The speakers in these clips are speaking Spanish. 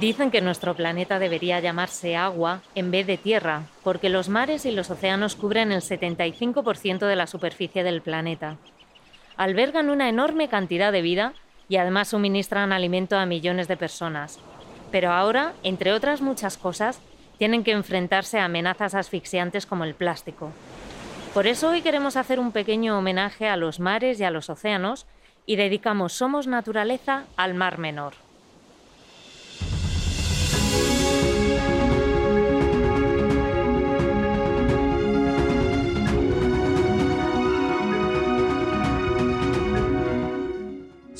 Dicen que nuestro planeta debería llamarse agua en vez de tierra, porque los mares y los océanos cubren el 75% de la superficie del planeta. Albergan una enorme cantidad de vida y además suministran alimento a millones de personas. Pero ahora, entre otras muchas cosas, tienen que enfrentarse a amenazas asfixiantes como el plástico. Por eso hoy queremos hacer un pequeño homenaje a los mares y a los océanos y dedicamos Somos Naturaleza al Mar Menor.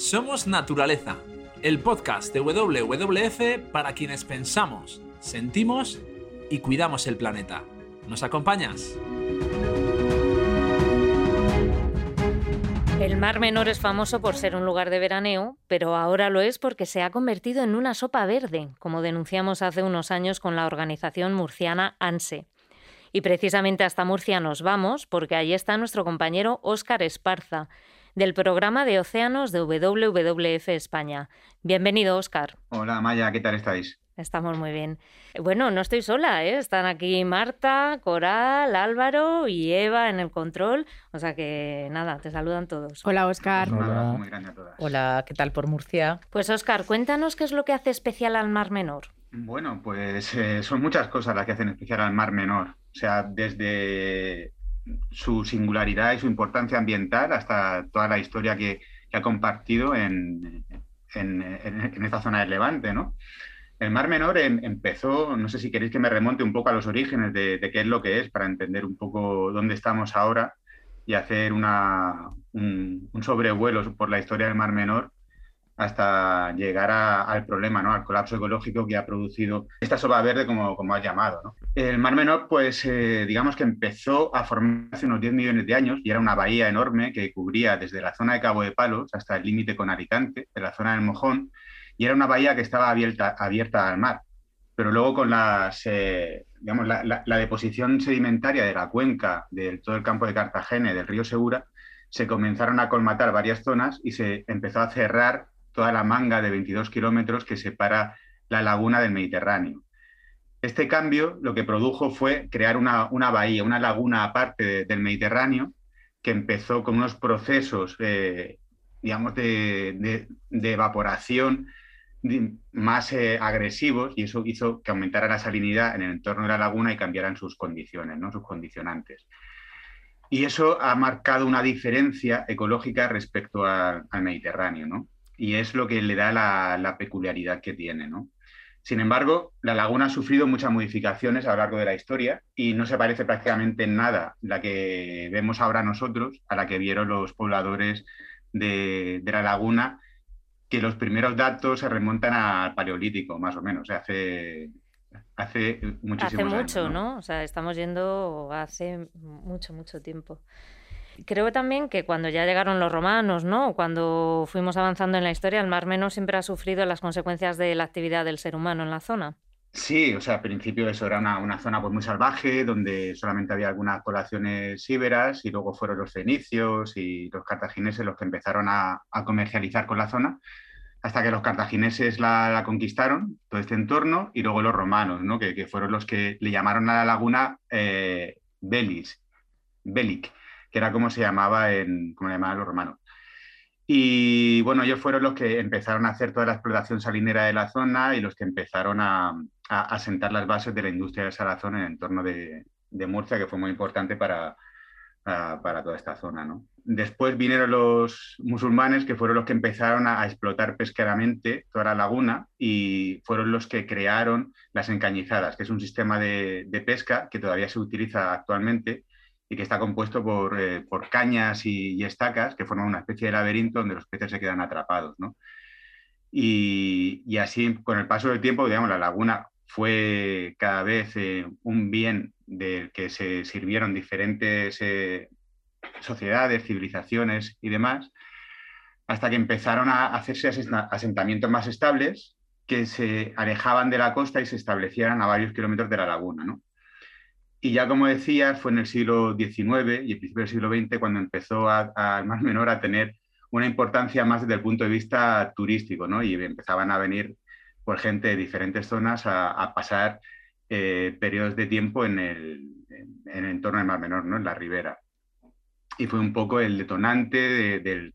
Somos Naturaleza, el podcast de WWF para quienes pensamos, sentimos y cuidamos el planeta. ¿Nos acompañas? El Mar Menor es famoso por ser un lugar de veraneo, pero ahora lo es porque se ha convertido en una sopa verde, como denunciamos hace unos años con la organización murciana ANSE. Y precisamente hasta Murcia nos vamos porque allí está nuestro compañero Óscar Esparza, del programa de océanos de WWF España. Bienvenido, Oscar. Hola, Maya, ¿qué tal estáis? Estamos muy bien. Bueno, no estoy sola, ¿eh? Están aquí Marta, Coral, Álvaro y Eva en el control. O sea que nada, te saludan todos. Hola, Oscar. Hola. muy grande a todas. Hola, ¿qué tal por Murcia? Pues Oscar, cuéntanos qué es lo que hace especial al Mar Menor. Bueno, pues eh, son muchas cosas las que hacen especial al Mar Menor. O sea, desde su singularidad y su importancia ambiental hasta toda la historia que, ha compartido en, esta zona del Levante, ¿no? El Mar Menor em, empezó, no sé si queréis que me remonte un poco a los orígenes de, qué es lo que es, para entender un poco dónde estamos ahora y hacer un, un, sobrevuelo por la historia del Mar Menor hasta llegar al problema, ¿no? al colapso ecológico que ha producido esta sopa verde, como, como has llamado. El Mar Menor, pues eh, digamos que empezó a formarse hace unos 10 millones de años y era una bahía enorme que cubría desde la zona de Cabo de Palos hasta el límite con Alicante, de la zona del Mojón, y era una bahía que estaba abierta, abierta al mar. Pero luego con las, eh, digamos, la, la, deposición sedimentaria de la cuenca de todo el campo de Cartagena y del río Segura, se comenzaron a colmatar varias zonas y se empezó a cerrar toda la manga de 22 kilómetros que separa la laguna del Mediterráneo. Este cambio lo que produjo fue crear una, bahía, una laguna aparte del Mediterráneo, que empezó con unos procesos, eh, digamos, de, evaporación más eh, agresivos y eso hizo que aumentara la salinidad en el entorno de la laguna y cambiaran sus condiciones, ¿no? sus condicionantes. Y eso ha marcado una diferencia ecológica respecto al Mediterráneo. ¿no? Y es lo que le da la, peculiaridad que tiene. ¿no? Sin embargo, la laguna ha sufrido muchas modificaciones a lo largo de la historia y no se parece prácticamente en nada la que vemos ahora nosotros a la que vieron los pobladores de, la laguna, que los primeros datos se remontan al Paleolítico, más o menos, hace, hace muchísimo Hace mucho, ¿no? O sea, estamos yendo hace mucho, mucho tiempo. Creo también que cuando ya llegaron los romanos, ¿no? Cuando fuimos avanzando en la historia, el Mar Menor siempre ha sufrido las consecuencias de la actividad del ser humano en la zona. Sí, o sea, al principio eso era una, zona pues, muy salvaje, donde solamente había algunas poblaciones íberas, y luego fueron los fenicios y los cartagineses los que empezaron a, comercializar con la zona, hasta que los cartagineses la, conquistaron, todo este entorno, y luego los romanos, ¿no? que, fueron los que le llamaron a la laguna eh, Belis, Belic, que era como se llamaba en, como llamaban los romanos. Y bueno, ellos fueron los que empezaron a hacer toda la explotación salinera de la zona y los que empezaron a, a, sentar las bases de la industria del salazón en el entorno de, de Murcia, que fue muy importante para, para toda esta zona. ¿no? Después vinieron los musulmanes, que fueron los que empezaron a, explotar pesqueramente toda la laguna y fueron los que crearon las encañizadas, que es un sistema de, de pesca que todavía se utiliza actualmente y que está compuesto por, eh, por cañas y, estacas que forman una especie de laberinto donde los peces se quedan atrapados. ¿no? Y, y, así, con el paso del tiempo, digamos, la laguna fue cada vez eh, un bien del que se sirvieron diferentes eh, sociedades, civilizaciones y demás, hasta que empezaron a hacerse asentamientos más estables que se alejaban de la costa y se establecieran a varios kilómetros de la laguna. ¿no? Y ya como decías, fue en el siglo XIX y el principio del siglo XX cuando empezó al Mar Menor a tener una importancia más desde el punto de vista turístico, ¿no? Y empezaban a venir por gente de diferentes zonas a, pasar eh, periodos de tiempo en el, en, el entorno del Mar Menor, ¿no? en la ribera. Y fue un poco el detonante del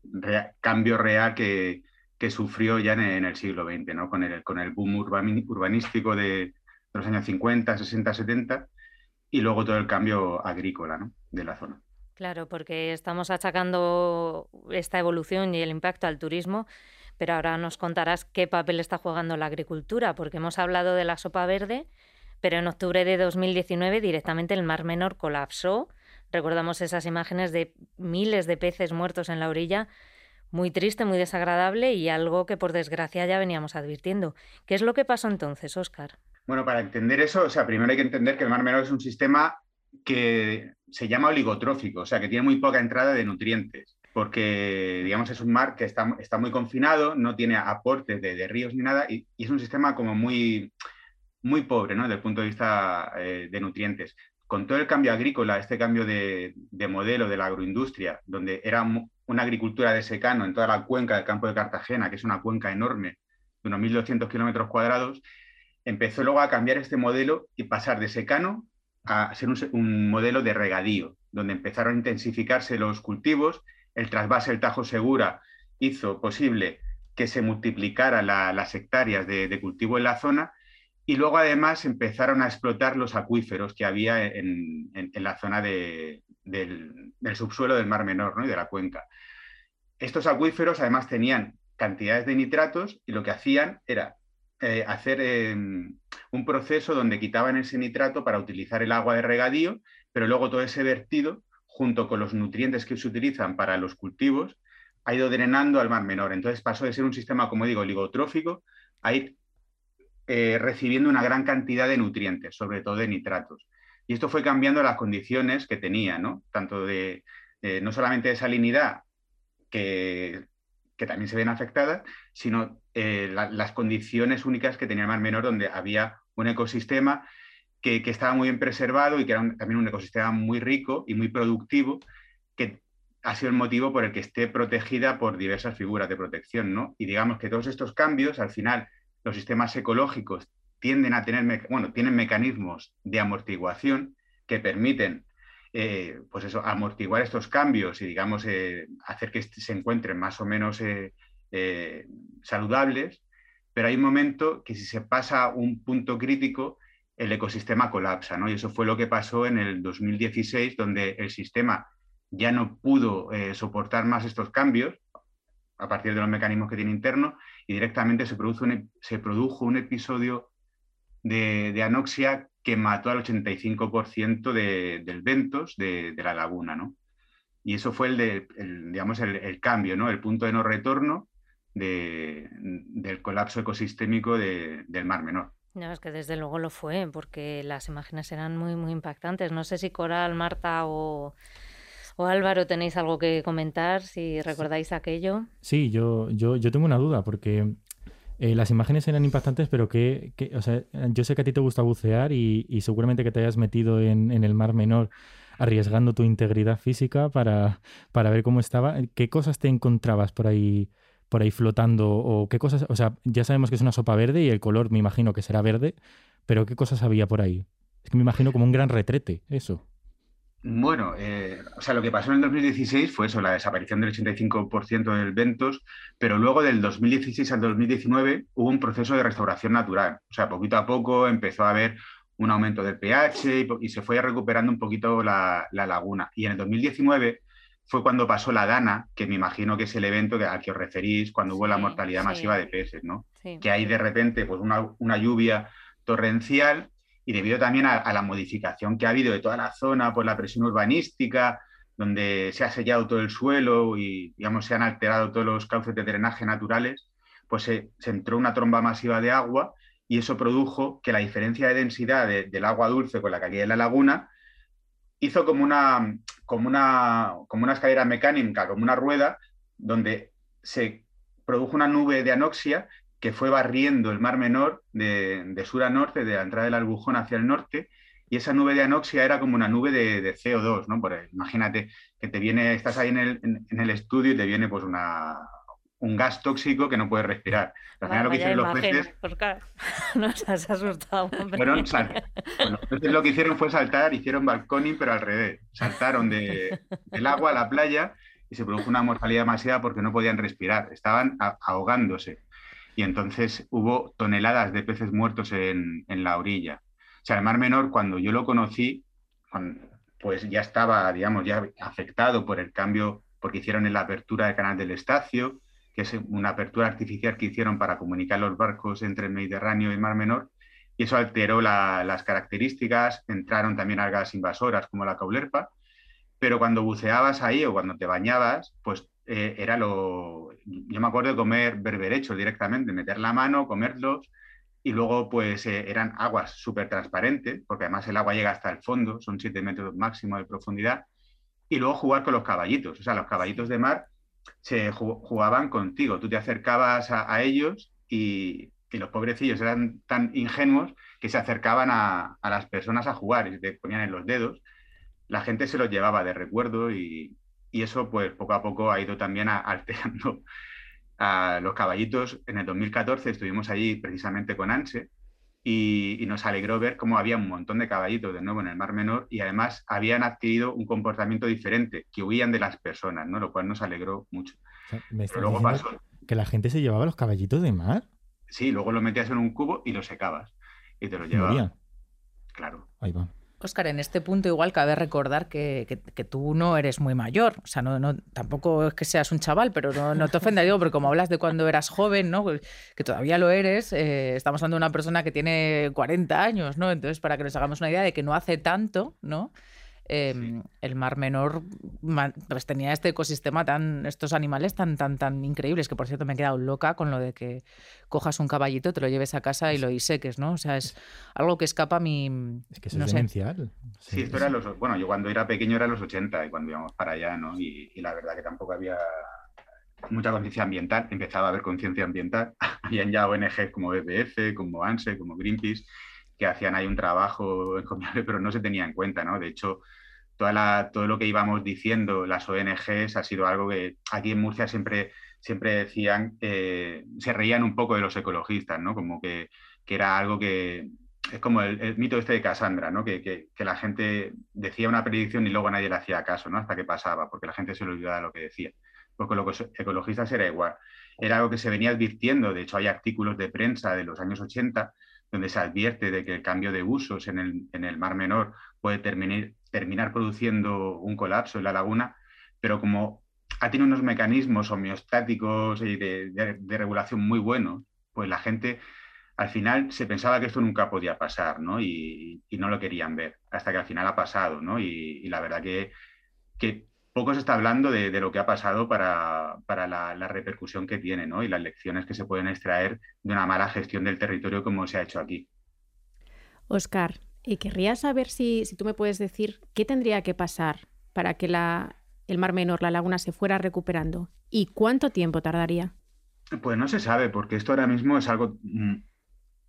cambio real que, que sufrió ya en, el siglo XX, ¿no? con, el, con el boom urbanístico de, los años 50, 60, 70 y luego todo el cambio agrícola ¿no? de la zona. Claro, porque estamos achacando esta evolución y el impacto al turismo, pero ahora nos contarás qué papel está jugando la agricultura, porque hemos hablado de la sopa verde, pero en octubre de 2019 directamente el Mar Menor colapsó. Recordamos esas imágenes de miles de peces muertos en la orilla. Muy triste, muy desagradable y algo que por desgracia ya veníamos advirtiendo. ¿Qué es lo que pasó entonces, Óscar? Bueno, para entender eso, o sea, primero hay que entender que el Mar Menor es un sistema que se llama oligotrófico, o sea, que tiene muy poca entrada de nutrientes, porque, digamos, es un mar que está, está muy confinado, no tiene aportes de, ríos ni nada, y, es un sistema como muy, muy pobre, ¿no?, desde el punto de vista eh, de nutrientes. Con todo el cambio agrícola, este cambio de, de modelo de la agroindustria, donde era una agricultura de secano en toda la cuenca del campo de Cartagena, que es una cuenca enorme, de unos 1.200 kilómetros cuadrados, empezó luego a cambiar este modelo y pasar de secano a ser un, modelo de regadío, donde empezaron a intensificarse los cultivos, el trasvase del Tajo Segura hizo posible que se multiplicaran las hectáreas de, cultivo en la zona y luego además empezaron a explotar los acuíferos que había en, la zona del, subsuelo del Mar Menor ¿no? y de la cuenca. Estos acuíferos además tenían cantidades de nitratos y lo que hacían era eh, hacer em, un proceso donde quitaban ese nitrato para utilizar el agua de regadío, pero luego todo ese vertido, junto con los nutrientes que se utilizan para los cultivos, ha ido drenando al mar menor. Entonces pasó de ser un sistema, como digo, oligotrófico a ir eh, recibiendo una gran cantidad de nutrientes, sobre todo de nitratos. Y esto fue cambiando las condiciones que tenía, ¿no? Tanto de, eh, no solamente de salinidad, que que también se ven afectadas, sino eh, las condiciones únicas que tenía el Mar Menor, donde había un ecosistema que, estaba muy bien preservado y que era también un ecosistema muy rico y muy productivo, que ha sido el motivo por el que esté protegida por diversas figuras de protección. ¿no? Y digamos que todos estos cambios, al final, los sistemas ecológicos tienden a tener, bueno, tienen mecanismos de amortiguación que permiten eh, pues eso, amortiguar estos cambios y, digamos, eh, hacer que se encuentren más o menos saludables, pero hay un momento que si se pasa un punto crítico, el ecosistema colapsa, ¿no? Y eso fue lo que pasó en el 2016, donde el sistema ya no pudo soportar más estos cambios a partir de los mecanismos que tiene interno y directamente se, produjo un, se produjo un episodio de, anoxia que mató al 85% de, del ventos de, la laguna, ¿no? Y eso fue el, digamos, el, cambio, ¿no? El punto de no retorno del colapso ecosistémico del Mar Menor. No, es que desde luego lo fue, porque las imágenes eran muy, muy impactantes. No sé si Coral, Marta o, o Álvaro tenéis algo que comentar, si recordáis aquello. Sí, yo, yo, yo tengo una duda, porque eh, las imágenes eran impactantes, pero que, o sea, yo sé que a ti te gusta bucear y, seguramente que te hayas metido en, el mar menor arriesgando tu integridad física para, para, ver cómo estaba. ¿Qué cosas te encontrabas por ahí, por ahí flotando? O qué cosas, o sea, ya sabemos que es una sopa verde y el color me imagino que será verde, pero ¿qué cosas había por ahí? Es que me imagino como un gran retrete, eso. Bueno, eh, o sea, lo que pasó en el 2016 fue eso, la desaparición del 85% del ventos, pero luego del 2016 al 2019 hubo un proceso de restauración natural. O sea, poquito a poco empezó a haber un aumento del pH y, se fue recuperando un poquito la, laguna. Y en el 2019 fue cuando pasó la Dana, que me imagino que es el evento al que os referís, cuando hubo la mortalidad masiva de peces, ¿no? Que hay de repente pues, una, una lluvia torrencial y debido también a, la modificación que ha habido de toda la zona por la presión urbanística, donde se ha sellado todo el suelo y digamos, se han alterado todos los cauces de drenaje naturales, pues se, entró una tromba masiva de agua y eso produjo que la diferencia de densidad del agua dulce con la calidad de la laguna hizo como una, como una, como una escalera mecánica, como una rueda, donde se produjo una nube de anoxia que fue barriendo el Mar Menor de, sur a norte, de la entrada del Albujón hacia el norte, y esa nube de anoxia era como una nube de, CO2, ¿no? imagínate que te viene, estás ahí en el, estudio y te viene pues una, un gas tóxico que no puedes respirar. Al final lo que hicieron los peces... Nos has asustado. Fueron los peces lo que hicieron fue saltar, hicieron balconing, pero al revés. Saltaron de, del agua a la playa y se produjo una mortalidad demasiada porque no podían respirar, estaban ahogándose. Y entonces hubo toneladas de peces muertos en, en la orilla. O sea, el Mar Menor, cuando yo lo conocí, pues ya estaba, digamos, ya afectado por el cambio, porque hicieron en la apertura del canal del Estacio, que es una apertura artificial que hicieron para comunicar los barcos entre el Mediterráneo y el Mar Menor, y eso alteró las características, entraron también algas invasoras como la caulerpa, pero cuando buceabas ahí o cuando te bañabas, pues eh, era lo... Yo me acuerdo de comer berberechos directamente, meter la mano, comerlos, y luego pues eh, eran aguas súper transparentes, porque además el agua llega hasta el fondo, son 7 metros máximo de profundidad, y luego jugar con los caballitos, o sea, los caballitos de mar se jugaban contigo, tú te acercabas a, ellos y, los pobrecillos eran tan ingenuos que se acercaban a, las personas a jugar y te ponían en los dedos. La gente se los llevaba de recuerdo y, eso pues poco a poco ha ido también alterando a los caballitos. En el 2014 estuvimos allí precisamente con Anse y, nos alegró ver cómo había un montón de caballitos de nuevo en el Mar Menor y además habían adquirido un comportamiento diferente, que huían de las personas, ¿no? lo cual nos alegró mucho. luego pasó... que la gente se llevaba los caballitos de mar. Sí, luego los metías en un cubo y los secabas y te los llevaban. Claro. Ahí va. Oscar, en este punto igual cabe recordar que, tú no eres muy mayor, o sea, no, no, tampoco es que seas un chaval, pero no, te ofenda, digo, porque como hablas de cuando eras joven, ¿no? que todavía lo eres, eh, estamos hablando de una persona que tiene 40 años, ¿no? Entonces, para que nos hagamos una idea de que no hace tanto, ¿no? Em, el Mar Menor pues tenía este ecosistema tan, estos animales tan, tan, tan increíbles, que por cierto me he quedado loca con lo de que cojas un caballito, te lo lleves a casa y lo diseques, ¿no? O sea, es algo que escapa a mi... Es que eso es demencial. Sí, esto era los... Bueno, yo cuando era pequeño era los 80 y cuando íbamos para allá, ¿no? Y, la verdad que tampoco había mucha conciencia ambiental, empezaba a haber conciencia ambiental. Habían ya ONGs como BPF, como ANSE, como Greenpeace, que hacían ahí un trabajo encomiable, pero no se tenía en cuenta, ¿no? De hecho, toda la, todo lo que íbamos diciendo, las ONGs, ha sido algo que aquí en Murcia siempre, siempre decían, eh, se reían un poco de los ecologistas, ¿no? Como que, que era algo que, es como el, mito este de Cassandra, ¿no? Que, que, que, la gente decía una predicción y luego nadie le hacía caso, ¿no? Hasta que pasaba, porque la gente se le olvidaba lo que decía. Porque los ecologistas era igual. Era algo que se venía advirtiendo, de hecho hay artículos de prensa de los años 80 donde se advierte de que el cambio de usos en el, en el Mar Menor puede terminar, terminar produciendo un colapso en la laguna, pero como ha tenido unos mecanismos homeostáticos y de, regulación muy buenos, pues la gente al final se pensaba que esto nunca podía pasar, ¿no? Y, no lo querían ver, hasta que al final ha pasado, ¿no? Y, la verdad que, que, poco se está hablando de, lo que ha pasado para, la, repercusión que tiene, ¿no? Y las lecciones que se pueden extraer de una mala gestión del territorio como se ha hecho aquí. Oscar, y querría saber si, tú me puedes decir qué tendría que pasar para que la, el Mar Menor, la laguna, se fuera recuperando y cuánto tiempo tardaría. Pues no se sabe, porque esto ahora mismo es algo mm,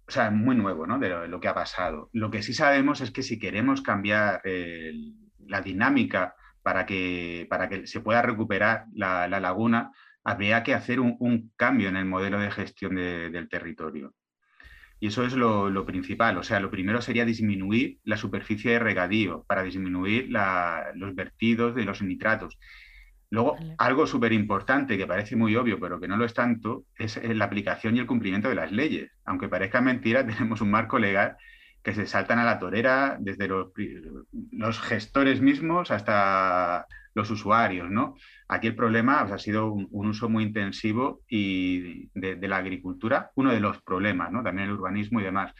o sea, muy nuevo ¿no? de lo, que ha pasado. Lo que sí sabemos es que si queremos cambiar la dinámica para que, para que se pueda recuperar la, laguna, habría que hacer un, cambio en el modelo de gestión del territorio. Y eso es lo, principal. O sea, lo primero sería disminuir la superficie de regadío para disminuir los vertidos de los nitratos. Luego, algo súper importante que parece muy obvio, pero que no lo es tanto, es la aplicación y el cumplimiento de las leyes. Aunque parezca mentira, tenemos un marco legal que se saltan a la torera desde los, gestores mismos hasta los usuarios, ¿no? Aquí el problema ha sido un, uso muy intensivo y de, la agricultura, uno de los problemas, ¿no? También el urbanismo y demás.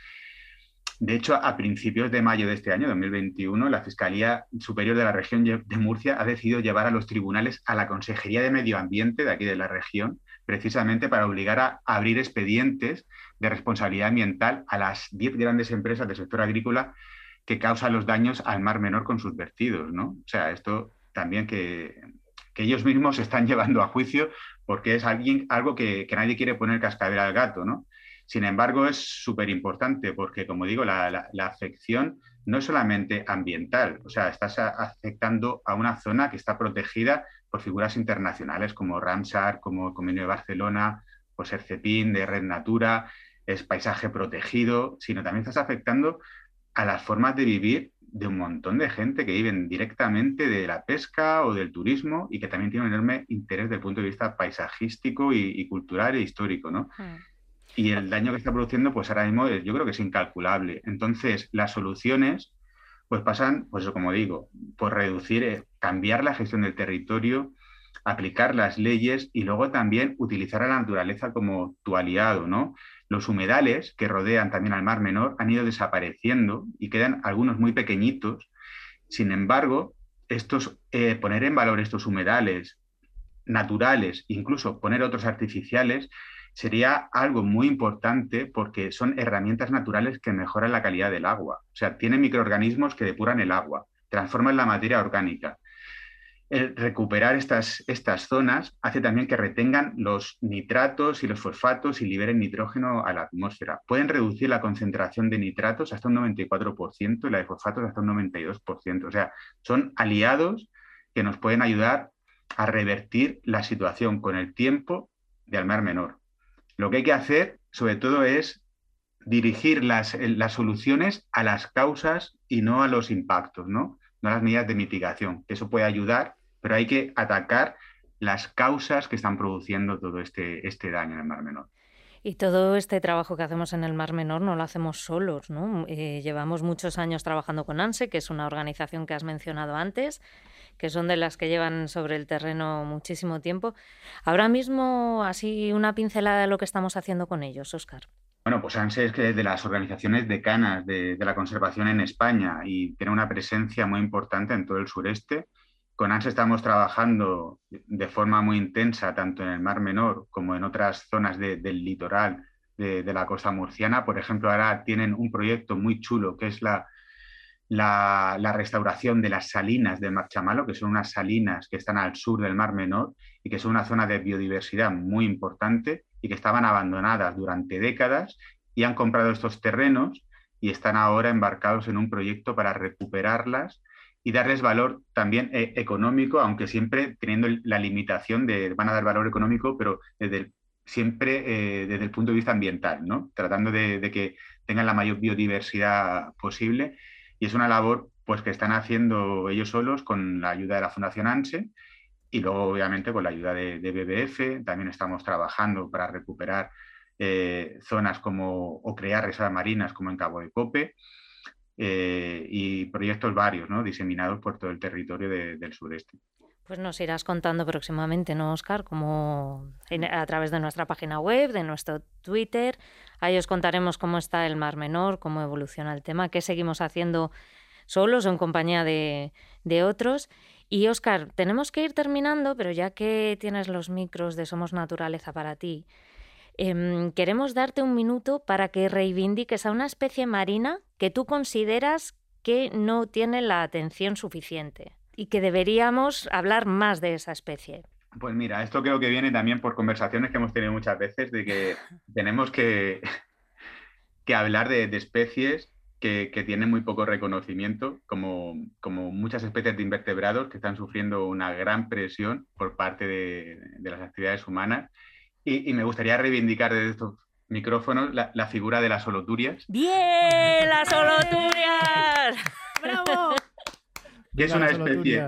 De hecho, a principios de mayo de este año, 2021, la Fiscalía Superior de la Región de Murcia ha decidido llevar a los tribunales a la Consejería de Medio Ambiente de aquí de la región, precisamente para obligar a abrir expedientes de responsabilidad ambiental a las 10 grandes empresas del sector agrícola que causan los daños al mar menor con sus vertidos, ¿no? O sea, esto también que, ellos mismos están llevando a juicio porque es alguien, algo que, nadie quiere poner cascabel al gato, ¿no? Sin embargo, es súper importante porque, como digo, la, afección no es solamente ambiental, o sea, estás afectando a una zona que está protegida por figuras internacionales como Ramsar, como el Convenio de Barcelona, pues Cepín de Red Natura, es paisaje protegido, sino también estás afectando a las formas de vivir de un montón de gente que viven directamente de la pesca o del turismo y que también tiene un enorme interés desde el punto de vista paisajístico y, cultural e histórico, ¿no? Hmm. Y el daño que está produciendo, pues ahora mismo yo creo que es incalculable. Entonces, las soluciones, pues pasan, pues como digo, por reducir, eh, cambiar la gestión del territorio, aplicar las leyes y luego también utilizar a la naturaleza como tu aliado, ¿no? Los humedales que rodean también al Mar Menor han ido desapareciendo y quedan algunos muy pequeñitos. Sin embargo, estos, eh, poner en valor estos humedales naturales, incluso poner otros artificiales, sería algo muy importante porque son herramientas naturales que mejoran la calidad del agua. O sea, tienen microorganismos que depuran el agua, transforman la materia orgánica el recuperar estas, estas zonas hace también que retengan los nitratos y los fosfatos y liberen nitrógeno a la atmósfera. Pueden reducir la concentración de nitratos hasta un 94% y la de fosfatos hasta un 92%. O sea, son aliados que nos pueden ayudar a revertir la situación con el tiempo de Mar Menor. Lo que hay que hacer, sobre todo, es dirigir las, las soluciones a las causas y no a los impactos, ¿no? No las medidas de mitigación, eso puede ayudar pero hay que atacar las causas que están produciendo todo este, este daño en el Mar Menor. Y todo este trabajo que hacemos en el Mar Menor no lo hacemos solos, ¿no? Eh, llevamos muchos años trabajando con ANSE, que es una organización que has mencionado antes, que son de las que llevan sobre el terreno muchísimo tiempo. Ahora mismo, así una pincelada de lo que estamos haciendo con ellos, Oscar. Bueno, pues ANSE es de las organizaciones decanas de, de la conservación en España y tiene una presencia muy importante en todo el sureste con ANS estamos trabajando de forma muy intensa, tanto en el Mar Menor como en otras zonas del litoral de, la costa murciana. Por ejemplo, ahora tienen un proyecto muy chulo que es la, la, restauración de las salinas de Marchamalo, que son unas salinas que están al sur del Mar Menor y que son una zona de biodiversidad muy importante y que estaban abandonadas durante décadas y han comprado estos terrenos y están ahora embarcados en un proyecto para recuperarlas y darles valor también eh, económico, aunque siempre teniendo la limitación de van a dar valor económico, pero desde siempre eh, desde el punto de vista ambiental, ¿no? tratando de, que tengan la mayor biodiversidad posible. Y es una labor pues, que están haciendo ellos solos con la ayuda de la Fundación ANSE y luego, obviamente, con la ayuda de, BBF. También estamos trabajando para recuperar eh, zonas como o crear reservas marinas como en Cabo de Cope eh, y proyectos varios, ¿no? diseminados por todo el territorio del sureste. Pues nos irás contando próximamente, ¿no, Oscar? Como a través de nuestra página web, de nuestro Twitter. Ahí os contaremos cómo está el Mar Menor, cómo evoluciona el tema, qué seguimos haciendo solos o en compañía de, de otros. Y Oscar, tenemos que ir terminando, pero ya que tienes los micros de Somos Naturaleza para ti, Em, queremos darte un minuto para que reivindiques a una especie marina que tú consideras que no tiene la atención suficiente y que deberíamos hablar más de esa especie. Pues mira, esto creo que viene también por conversaciones que hemos tenido muchas veces de que tenemos que, que hablar de, especies que, tienen muy poco reconocimiento, como, como, muchas especies de invertebrados que están sufriendo una gran presión por parte de, de las actividades humanas y, me gustaría reivindicar desde estos micrófonos la, figura de las holoturias. ¡Bien! ¡Las holoturias! ¡Bravo! que es una especie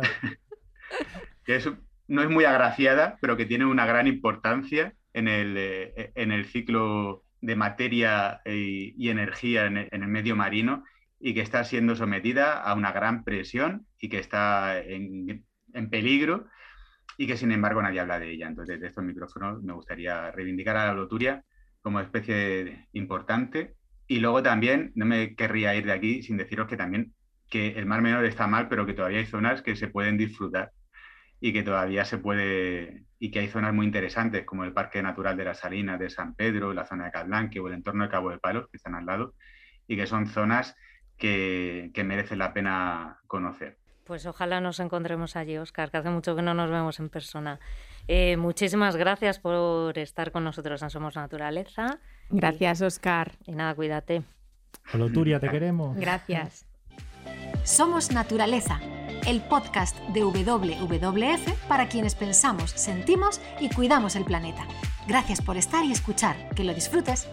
que no es muy agraciada, pero que tiene una gran importancia en el, eh, en el ciclo de materia y, energía en el, medio marino y que está siendo sometida a una gran presión y que está en, en peligro y que sin embargo nadie habla de ella. Entonces, de estos micrófonos me gustaría reivindicar a la loturia como especie importante y luego también no me querría ir de aquí sin deciros que también que el Mar Menor está mal, pero que todavía hay zonas que se pueden disfrutar y que todavía se puede y que hay zonas muy interesantes como el Parque Natural de las Salinas de San Pedro, la zona de Calblanque o el entorno de Cabo de Palos que están al lado y que son zonas que, que merecen la pena conocer. Pues ojalá nos encontremos allí, Oscar, que hace mucho que no nos vemos en persona. Eh, muchísimas gracias por estar con nosotros en Somos Naturaleza. Gracias, Oscar. Y nada, cuídate. Turia, te queremos. Gracias. Somos Naturaleza, el podcast de WWF para quienes pensamos, sentimos y cuidamos el planeta. Gracias por estar y escuchar. Que lo disfrutes.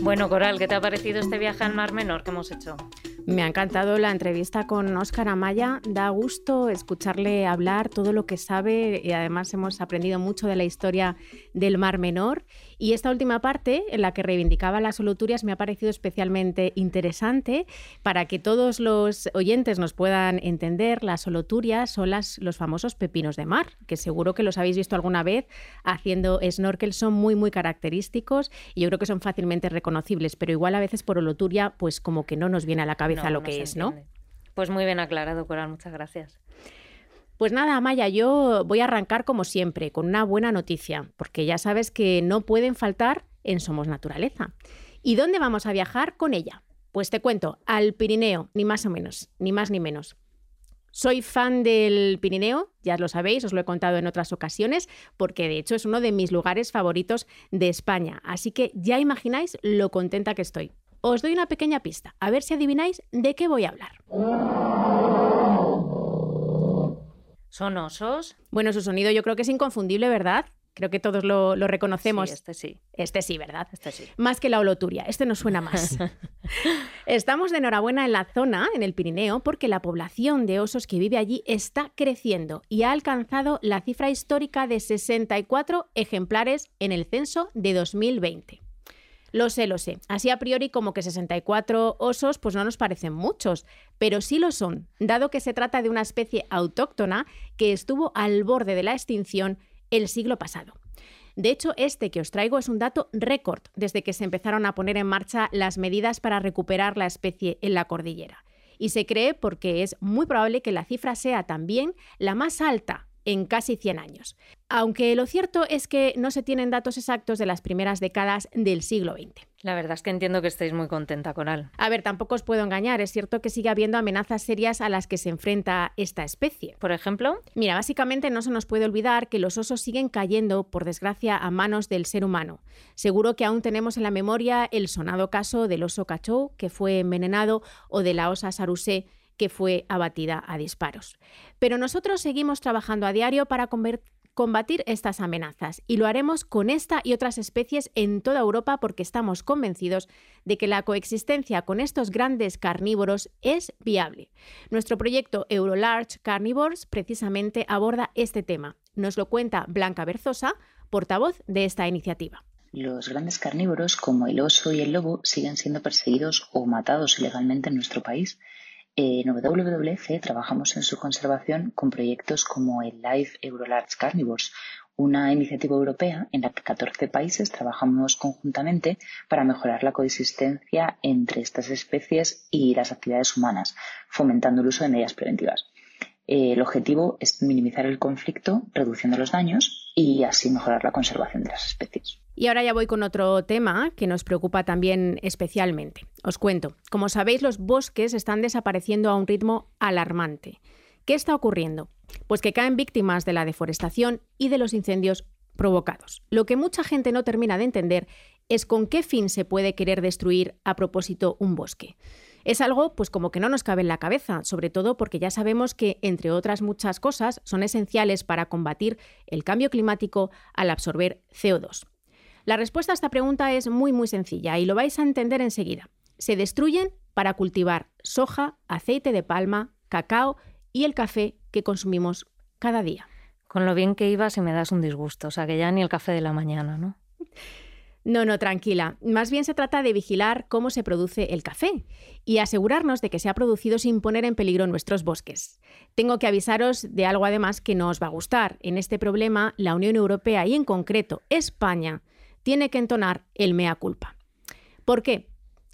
Bueno, Coral, ¿qué te ha parecido este viaje al Mar Menor que hemos hecho? Me ha encantado la entrevista con Óscar Amaya. Da gusto escucharle hablar todo lo que sabe y además hemos aprendido mucho de la historia del Mar Menor. Y esta última parte, en la que reivindicaba las soluturias, me ha parecido especialmente interesante para que todos los oyentes nos puedan entender. Las soluturias son las, los famosos pepinos de mar, que seguro que los habéis visto alguna vez haciendo snorkel. Son muy, muy característicos y yo creo que son fácilmente reconocibles, pero igual a veces por oloturia, pues como que no nos viene a la cabeza lo que es, ¿no? Pues muy bien aclarado, Coral, muchas gracias. Pues nada, Maya, yo voy a arrancar como siempre, con una buena noticia, porque ya sabes que no pueden faltar en Somos Naturaleza. ¿Y dónde vamos a viajar con ella? Pues te cuento, al Pirineo, ni más o menos, ni más ni menos. Soy fan del Pirineo, ya lo sabéis, os lo he contado en otras ocasiones, porque de hecho es uno de mis lugares favoritos de España. Así que ya imagináis lo contenta que estoy. Os doy una pequeña pista, a ver si adivináis de qué voy a hablar. ¿Son osos? Bueno, su sonido yo creo que es inconfundible, ¿verdad? Creo que todos lo, reconocemos. Sí, este sí. Este sí, ¿verdad? Este sí. Más que la oloturia. Este nos suena más. Estamos de enhorabuena en la zona, en el Pirineo, porque la población de osos que vive allí está creciendo y ha alcanzado la cifra histórica de 64 ejemplares en el censo de 2020. Lo sé, lo sé. Así a priori como que 64 osos pues no nos parecen muchos, pero sí lo son, dado que se trata de una especie autóctona que estuvo al borde de la extinción el siglo pasado. De hecho, este que os traigo es un dato récord desde que se empezaron a poner en marcha las medidas para recuperar la especie en la cordillera. Y se cree porque es muy probable que la cifra sea también la más alta en casi 100 años. Aunque lo cierto es que no se tienen datos exactos de las primeras décadas del siglo XX. La verdad es que entiendo que estéis muy contenta con él. A ver, tampoco os puedo engañar, es cierto que sigue habiendo amenazas serias a las que se enfrenta esta especie. Por ejemplo, mira, básicamente no se nos puede olvidar que los osos siguen cayendo, por desgracia, a manos del ser humano. Seguro que aún tenemos en la memoria el sonado caso del oso cachou, que fue envenenado, o de la osa sarusé, que fue abatida a disparos. Pero nosotros seguimos trabajando a diario para combatir estas amenazas y lo haremos con esta y otras especies en toda Europa porque estamos convencidos de que la coexistencia con estos grandes carnívoros es viable. Nuestro proyecto Eurolarge Carnivores precisamente aborda este tema. Nos lo cuenta Blanca Berzosa, portavoz de esta iniciativa. Los grandes carnívoros como el oso y el lobo siguen siendo perseguidos o matados ilegalmente en nuestro país en WWF trabajamos en su conservación con proyectos como el Live Eurolarge Carnivores, una iniciativa europea en la que 14 países trabajamos conjuntamente para mejorar la coexistencia entre estas especies y las actividades humanas, fomentando el uso de medidas preventivas. el objetivo es minimizar el conflicto, reduciendo los daños y así mejorar la conservación de las especies. Y ahora ya voy con otro tema que nos preocupa también especialmente. Os cuento, como sabéis, los bosques están desapareciendo a un ritmo alarmante. ¿Qué está ocurriendo? Pues que caen víctimas de la deforestación y de los incendios provocados. Lo que mucha gente no termina de entender es con qué fin se puede querer destruir a propósito un bosque. Es algo pues como que no nos cabe en la cabeza, sobre todo porque ya sabemos que entre otras muchas cosas son esenciales para combatir el cambio climático al absorber CO2. La respuesta a esta pregunta es muy muy sencilla y lo vais a entender enseguida. Se destruyen para cultivar soja, aceite de palma, cacao y el café que consumimos cada día. Con lo bien que iba si me das un disgusto, o sea que ya ni el café de la mañana, ¿no? No, no, tranquila. Más bien se trata de vigilar cómo se produce el café y asegurarnos de que se ha producido sin poner en peligro nuestros bosques. Tengo que avisaros de algo además que no os va a gustar. En este problema, la Unión Europea y en concreto España tiene que entonar el mea culpa. ¿Por qué?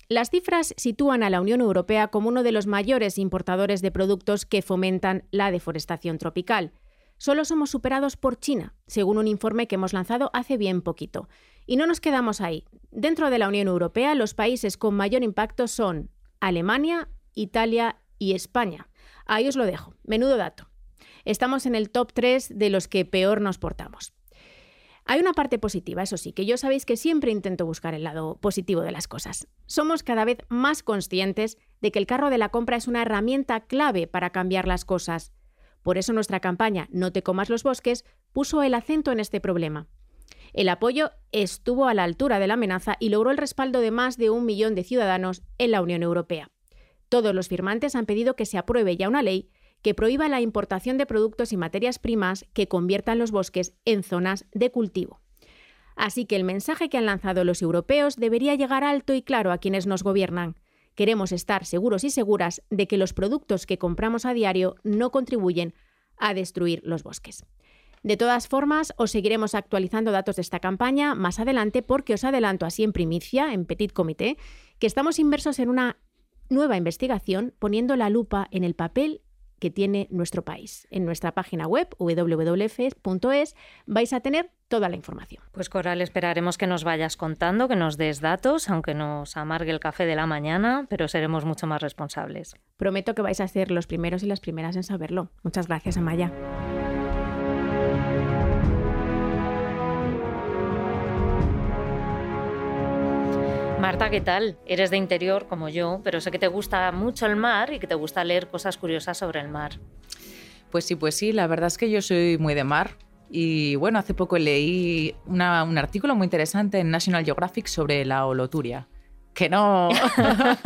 Las cifras sitúan a la Unión Europea como uno de los mayores importadores de productos que fomentan la deforestación tropical. Solo somos superados por China, según un informe que hemos lanzado hace bien poquito. Y no nos quedamos ahí. Dentro de la Unión Europea, los países con mayor impacto son Alemania, Italia y España. Ahí os lo dejo. Menudo dato. Estamos en el top 3 de los que peor nos portamos. Hay una parte positiva, eso sí, que yo sabéis que siempre intento buscar el lado positivo de las cosas. Somos cada vez más conscientes de que el carro de la compra es una herramienta clave para cambiar las cosas. Por eso nuestra campaña No te comas los bosques puso el acento en este problema. El apoyo estuvo a la altura de la amenaza y logró el respaldo de más de un millón de ciudadanos en la Unión Europea. Todos los firmantes han pedido que se apruebe ya una ley que prohíba la importación de productos y materias primas que conviertan los bosques en zonas de cultivo. Así que el mensaje que han lanzado los europeos debería llegar alto y claro a quienes nos gobiernan. Queremos estar seguros y seguras de que los productos que compramos a diario no contribuyen a destruir los bosques. De todas formas, os seguiremos actualizando datos de esta campaña más adelante porque os adelanto así en primicia, en Petit Comité, que estamos inmersos en una nueva investigación poniendo la lupa en el papel que tiene nuestro país. En nuestra página web www.es vais a tener toda la información. Pues Coral, esperaremos que nos vayas contando, que nos des datos, aunque nos amargue el café de la mañana, pero seremos mucho más responsables. Prometo que vais a ser los primeros y las primeras en saberlo. Muchas gracias, Amaya. Marta, ¿qué tal? Eres de interior como yo, pero sé que te gusta mucho el mar y que te gusta leer cosas curiosas sobre el mar. Pues sí, pues sí, la verdad es que yo soy muy de mar. Y bueno, hace poco leí un artículo muy interesante en National Geographic sobre la holoturia. Que no. Ojalá.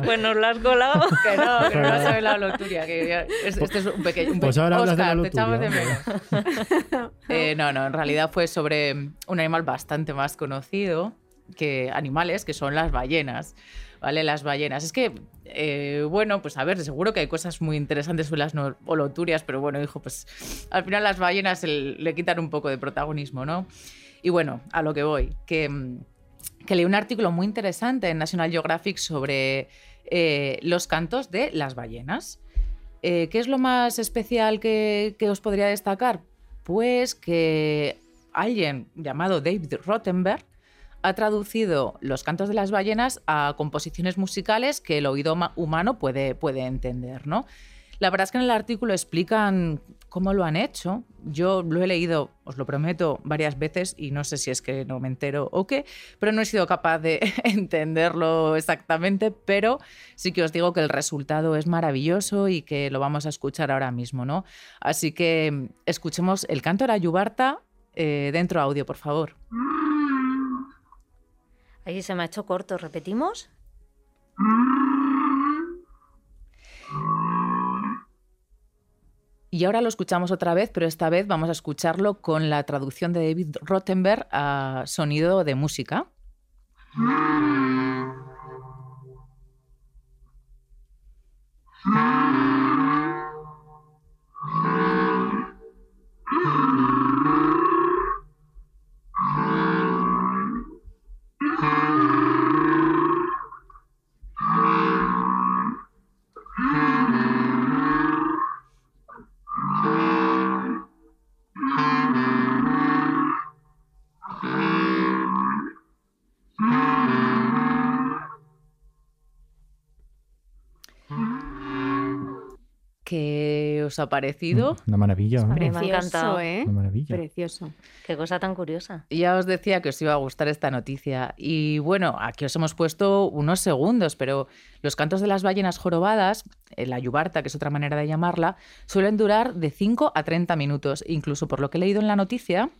Pues nos lo has colado. que no, que no sabes la holoturia. Que este es un pequeño. Un Pues ahora hablas de la Oscar, te echamos de holoturia, menos. Eh, no, no, en realidad fue sobre un animal bastante más conocido que animales, que son las ballenas. ¿Vale? Las ballenas. Es que, eh, bueno, pues a ver, seguro que hay cosas muy interesantes sobre las no- holoturias, pero bueno, hijo, pues al final las ballenas le quitan un poco de protagonismo, ¿no? Y bueno, a lo que voy, que, mm, que leí un artículo muy interesante en National Geographic sobre eh, los cantos de las ballenas. Eh, ¿Qué es lo más especial que, que os podría destacar? Pues que alguien llamado David Rottenberg ha traducido los cantos de las ballenas a composiciones musicales que el oído ma- humano puede, puede entender, ¿no? La verdad es que en el artículo explican cómo lo han hecho. Yo lo he leído, os lo prometo, varias veces y no sé si es que no me entero o qué, pero no he sido capaz de entenderlo exactamente, pero sí que os digo que el resultado es maravilloso y que lo vamos a escuchar ahora mismo, ¿no? Así que mm, escuchemos el canto de la yubarta eh, dentro audio, por favor. Ahí se me ha hecho corto. ¿Repetimos? Y ahora lo escuchamos otra vez, pero esta vez vamos a escucharlo con la traducción de David Rottenberg a sonido de música. os ha parecido? Una maravilla, ¿no? Hombre, me ha Precioso, encantado. ¿eh? Una maravilla. Precioso. Qué cosa tan curiosa. Ya os decía que os iba a gustar esta noticia. Y bueno, aquí os hemos puesto unos segundos, pero los cantos de las ballenas jorobadas, eh, la yubarta, que es otra manera de llamarla, suelen durar de 5 a 30 minutos. Incluso por lo que he leído en la noticia,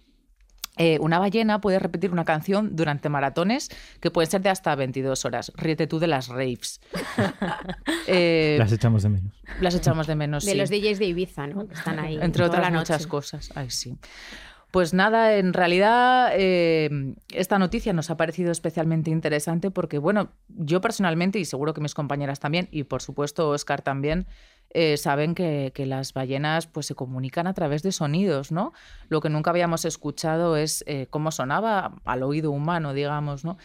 eh, una ballena puede repetir una canción durante maratones que pueden ser de hasta 22 horas. Ríete tú de las raves. Eh, Las echamos de menos. las echamos de menos. De sí. los DJs de Ibiza, ¿no? Que están ahí. Entre toda otras la muchas cosas. Ay, sí. Pues nada, en realidad eh, esta noticia nos ha parecido especialmente interesante porque, bueno, yo personalmente y seguro que mis compañeras también y por supuesto Oscar también eh, saben que, que las ballenas pues se comunican a través de sonidos, ¿no? Lo que nunca habíamos escuchado es eh, cómo sonaba al oído humano, digamos, ¿no?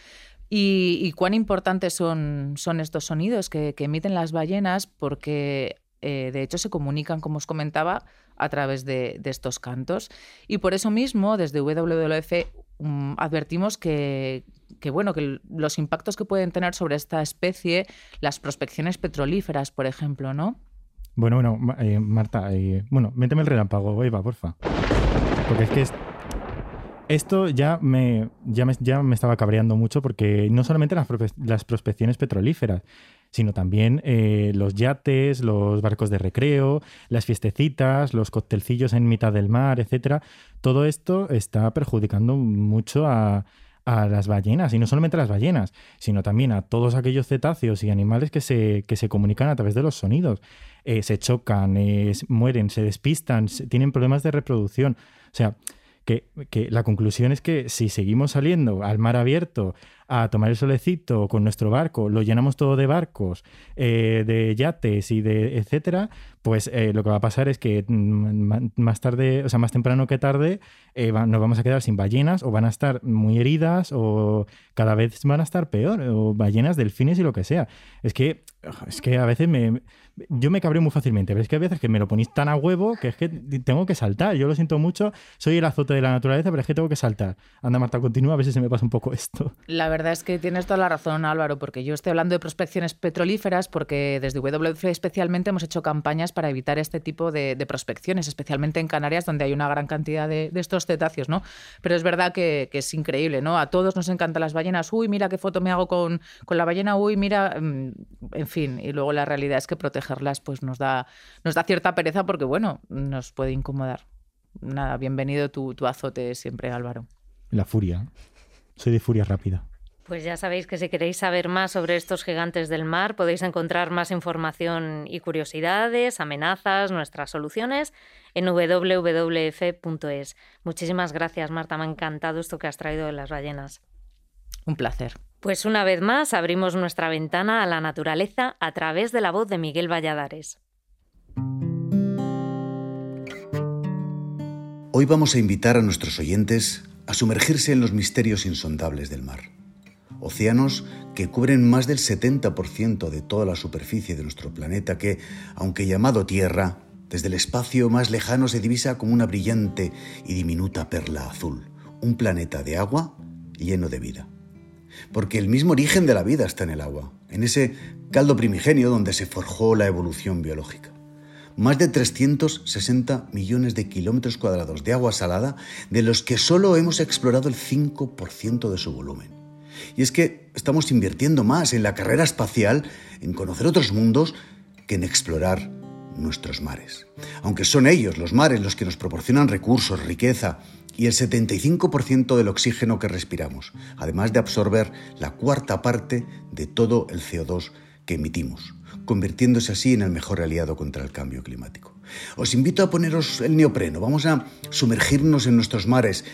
Y, y cuán importantes son, son estos sonidos que, que emiten las ballenas porque eh, de hecho se comunican, como os comentaba, a través de, de estos cantos. Y por eso mismo, desde WWF mm, advertimos que, que, bueno, que los impactos que pueden tener sobre esta especie, las prospecciones petrolíferas, por ejemplo, ¿no? Bueno, bueno, eh, Marta, eh, bueno, méteme el relámpago, Eva, porfa. Porque es que es- esto ya me, ya me, ya me estaba cabreando mucho porque no solamente las, las prospecciones petrolíferas, sino también eh, los yates, los barcos de recreo, las fiestecitas, los coctelcillos en mitad del mar, etcétera. Todo esto está perjudicando mucho a, a las ballenas, y no solamente a las ballenas, sino también a todos aquellos cetáceos y animales que se, que se comunican a través de los sonidos. Eh, se chocan, mueren, se despistan, tienen problemas de reproducción. O sea, que, que, la conclusión es que si seguimos saliendo al mar abierto a tomar el solecito con nuestro barco, lo llenamos todo de barcos, eh, de yates y de etcétera, pues eh, lo que va a pasar es que mm, más tarde, o sea, más temprano que tarde, eh, nos vamos a quedar sin ballenas o van a estar muy heridas o cada vez van a estar peor, o ballenas, delfines y lo que sea. Es que, es que a veces me, yo me cabreo muy fácilmente, pero es que a veces que me lo ponéis tan a huevo que es que tengo que saltar. Yo lo siento mucho, soy el azote de la naturaleza, pero es que tengo que saltar. Anda, Marta, continúa, a ver si se me pasa un poco esto. La verdad es que tienes toda la razón, Álvaro, porque yo estoy hablando de prospecciones petrolíferas porque desde WWF especialmente hemos hecho campañas para evitar este tipo de, prospecciones, especialmente en Canarias, donde hay una gran cantidad de, estos cetáceos, ¿no? Pero es verdad que, es increíble, ¿no? A todos nos encantan las ballenas. Uy, mira qué foto me hago con, con la ballena. Uy, mira, mm, en fin. Y luego la realidad es que protegerlas pues nos da, nos da cierta pereza porque, bueno, nos puede incomodar. Nada, bienvenido tu, tu azote siempre, Álvaro. La furia. Soy de furia rápida. Pues ya sabéis que si queréis saber más sobre estos gigantes del mar, podéis encontrar más información y curiosidades, amenazas, nuestras soluciones en www.es. Muchísimas gracias, Marta. Me ha encantado esto que has traído de las ballenas. Un placer. Pues una vez más abrimos nuestra ventana a la naturaleza a través de la voz de Miguel Valladares. Hoy vamos a invitar a nuestros oyentes a sumergirse en los misterios insondables del mar océanos que cubren más del 70% de toda la superficie de nuestro planeta que, aunque llamado Tierra, desde el espacio más lejano se divisa como una brillante y diminuta perla azul, un planeta de agua lleno de vida. Porque el mismo origen de la vida está en el agua, en ese caldo primigenio donde se forjó la evolución biológica. Más de 360 millones de kilómetros cuadrados de agua salada, de los que solo hemos explorado el 5% de su volumen. Y es que estamos invirtiendo más en la carrera espacial, en conocer otros mundos, que en explorar nuestros mares. Aunque son ellos, los mares, los que nos proporcionan recursos, riqueza y el 75% del oxígeno que respiramos, además de absorber la cuarta parte de todo el CO2 que emitimos, convirtiéndose así en el mejor aliado contra el cambio climático. Os invito a poneros el neopreno, vamos a sumergirnos en nuestros mares,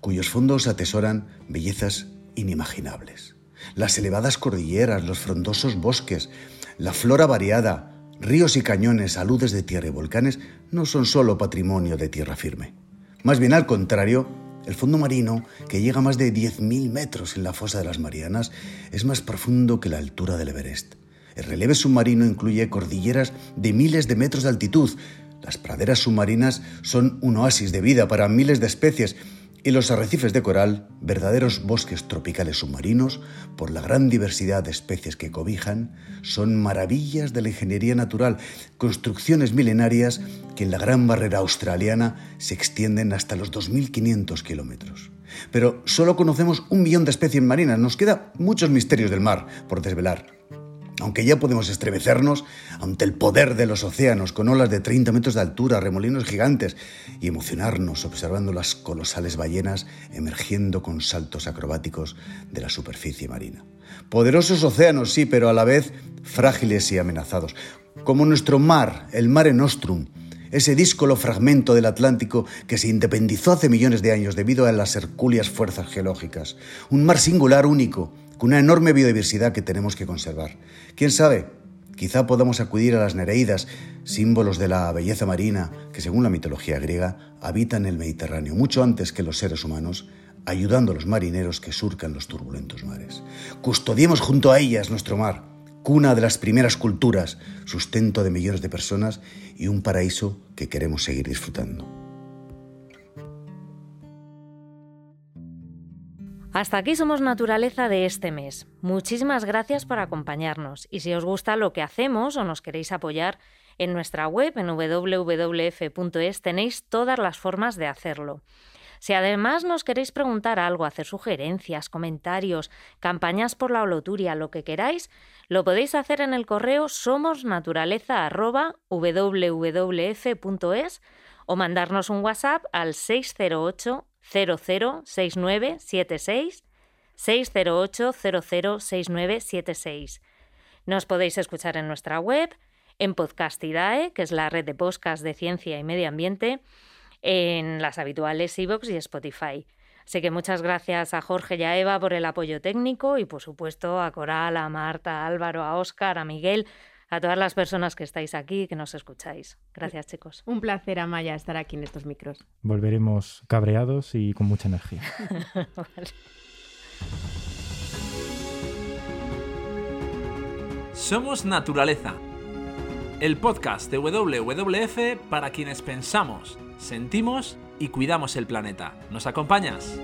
cuyos fondos atesoran bellezas inimaginables. Las elevadas cordilleras, los frondosos bosques, la flora variada, ríos y cañones, aludes de tierra y volcanes no son solo patrimonio de tierra firme. Más bien al contrario, el fondo marino, que llega a más de 10.000 metros en la fosa de las Marianas, es más profundo que la altura del Everest. El relieve submarino incluye cordilleras de miles de metros de altitud. Las praderas submarinas son un oasis de vida para miles de especies y los arrecifes de coral, verdaderos bosques tropicales submarinos, por la gran diversidad de especies que cobijan, son maravillas de la ingeniería natural, construcciones milenarias que en la gran barrera australiana se extienden hasta los 2.500 kilómetros. Pero solo conocemos un millón de especies marinas, nos quedan muchos misterios del mar por desvelar aunque ya podemos estremecernos ante el poder de los océanos con olas de 30 metros de altura, remolinos gigantes, y emocionarnos observando las colosales ballenas emergiendo con saltos acrobáticos de la superficie marina. Poderosos océanos, sí, pero a la vez frágiles y amenazados, como nuestro mar, el Mare Nostrum, ese díscolo fragmento del Atlántico que se independizó hace millones de años debido a las hercúleas fuerzas geológicas. Un mar singular, único, con una enorme biodiversidad que tenemos que conservar. ¿Quién sabe? Quizá podamos acudir a las Nereidas, símbolos de la belleza marina que, según la mitología griega, habitan el Mediterráneo mucho antes que los seres humanos, ayudando a los marineros que surcan los turbulentos mares. Custodiemos junto a ellas nuestro mar, cuna de las primeras culturas, sustento de millones de personas y un paraíso que queremos seguir disfrutando. Hasta aquí somos Naturaleza de este mes. Muchísimas gracias por acompañarnos y si os gusta lo que hacemos o nos queréis apoyar, en nuestra web en www.es tenéis todas las formas de hacerlo. Si además nos queréis preguntar algo, hacer sugerencias, comentarios, campañas por la holoturia, lo que queráis, lo podéis hacer en el correo somosnaturaleza.wwf.es o mandarnos un WhatsApp al 608 006976 608 006976. Nos podéis escuchar en nuestra web, en Podcastidae, que es la red de podcast de ciencia y medio ambiente, en las habituales iVoox y Spotify. Así que muchas gracias a Jorge y a Eva por el apoyo técnico y por supuesto a Coral, a Marta, a Álvaro, a Óscar, a Miguel, a todas las personas que estáis aquí y que nos escucháis. Gracias chicos. Un placer, Amaya, estar aquí en estos micros. Volveremos cabreados y con mucha energía. vale. Somos Naturaleza, el podcast de WWF para quienes pensamos, sentimos y cuidamos el planeta. ¿Nos acompañas?